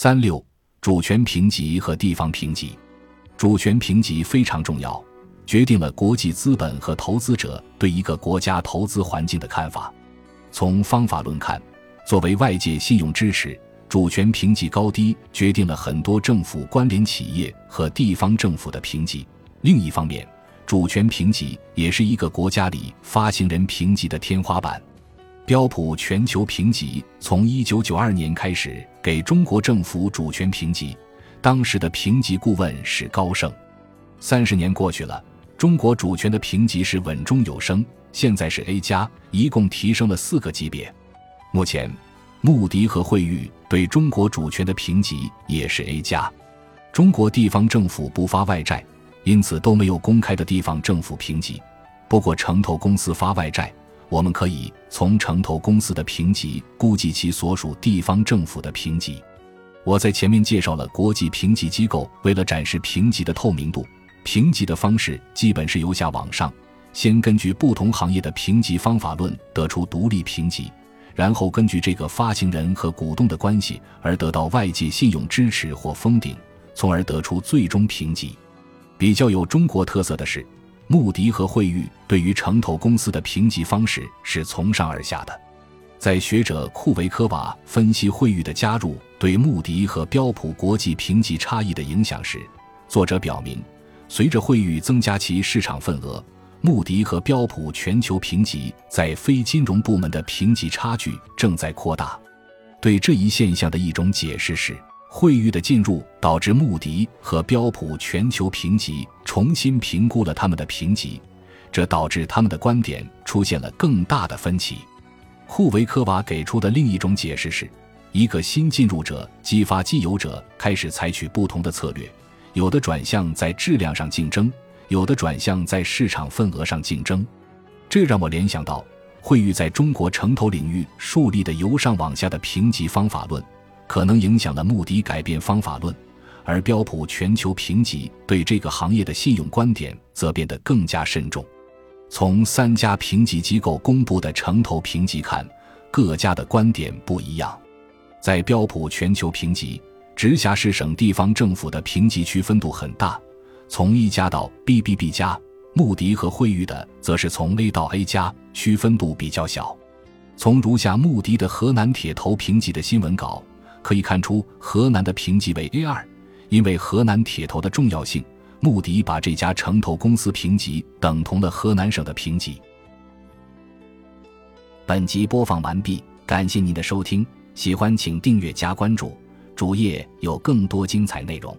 三六主权评级和地方评级，主权评级非常重要，决定了国际资本和投资者对一个国家投资环境的看法。从方法论看，作为外界信用支持，主权评级高低决定了很多政府关联企业和地方政府的评级。另一方面，主权评级也是一个国家里发行人评级的天花板。标普全球评级从一九九二年开始给中国政府主权评级，当时的评级顾问是高盛。三十年过去了，中国主权的评级是稳中有升，现在是 A 加，一共提升了四个级别。目前，穆迪和惠誉对中国主权的评级也是 A 加。中国地方政府不发外债，因此都没有公开的地方政府评级。不过，城投公司发外债。我们可以从城投公司的评级估计其所属地方政府的评级。我在前面介绍了国际评级机构为了展示评级的透明度，评级的方式基本是由下往上，先根据不同行业的评级方法论得出独立评级，然后根据这个发行人和股东的关系而得到外界信用支持或封顶，从而得出最终评级。比较有中国特色的是。穆迪和惠誉对于城投公司的评级方式是从上而下的。在学者库维科娃分析惠誉的加入对穆迪和标普国际评级差异的影响时，作者表明，随着惠誉增加其市场份额，穆迪和标普全球评级在非金融部门的评级差距正在扩大。对这一现象的一种解释是。惠誉的进入导致穆迪和标普全球评级重新评估了他们的评级，这导致他们的观点出现了更大的分歧。库维科娃给出的另一种解释是，一个新进入者激发既有者开始采取不同的策略，有的转向在质量上竞争，有的转向在市场份额上竞争。这让我联想到惠誉在中国城投领域树立的由上往下的评级方法论。可能影响了穆迪改变方法论，而标普全球评级对这个行业的信用观点则变得更加慎重。从三家评级机构公布的城投评级看，各家的观点不一样。在标普全球评级，直辖市省地方政府的评级区分度很大，从一加到 BBB 加；穆迪和惠誉的则是从 A 到 A 加，区分度比较小。从如下穆迪的河南铁投评级的新闻稿。可以看出，河南的评级为 A 二，因为河南铁头的重要性，穆迪把这家城投公司评级等同了河南省的评级。本集播放完毕，感谢您的收听，喜欢请订阅加关注，主页有更多精彩内容。